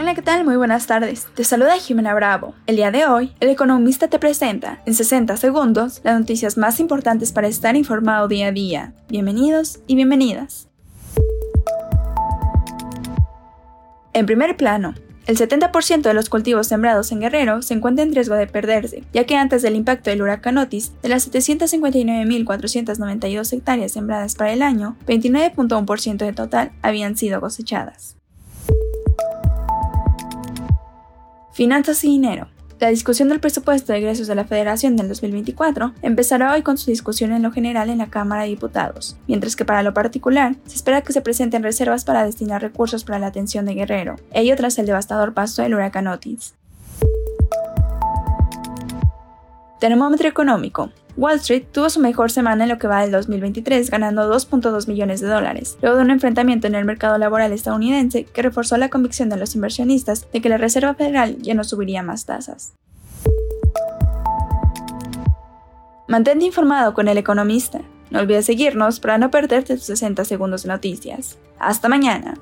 Hola, ¿qué tal? Muy buenas tardes. Te saluda Jimena Bravo. El día de hoy, el economista te presenta, en 60 segundos, las noticias más importantes para estar informado día a día. Bienvenidos y bienvenidas. En primer plano, el 70% de los cultivos sembrados en Guerrero se encuentra en riesgo de perderse, ya que antes del impacto del huracán Otis, de las 759.492 hectáreas sembradas para el año, 29.1% de total habían sido cosechadas. Finanzas y dinero. La discusión del presupuesto de egresos de la Federación del 2024 empezará hoy con su discusión en lo general en la Cámara de Diputados, mientras que para lo particular se espera que se presenten reservas para destinar recursos para la atención de Guerrero, ello tras el devastador paso del huracán Otis. Termómetro económico. Wall Street tuvo su mejor semana en lo que va del 2023, ganando 2.2 millones de dólares, luego de un enfrentamiento en el mercado laboral estadounidense que reforzó la convicción de los inversionistas de que la Reserva Federal ya no subiría más tasas. Mantente informado con el economista. No olvides seguirnos para no perderte tus 60 segundos de noticias. Hasta mañana.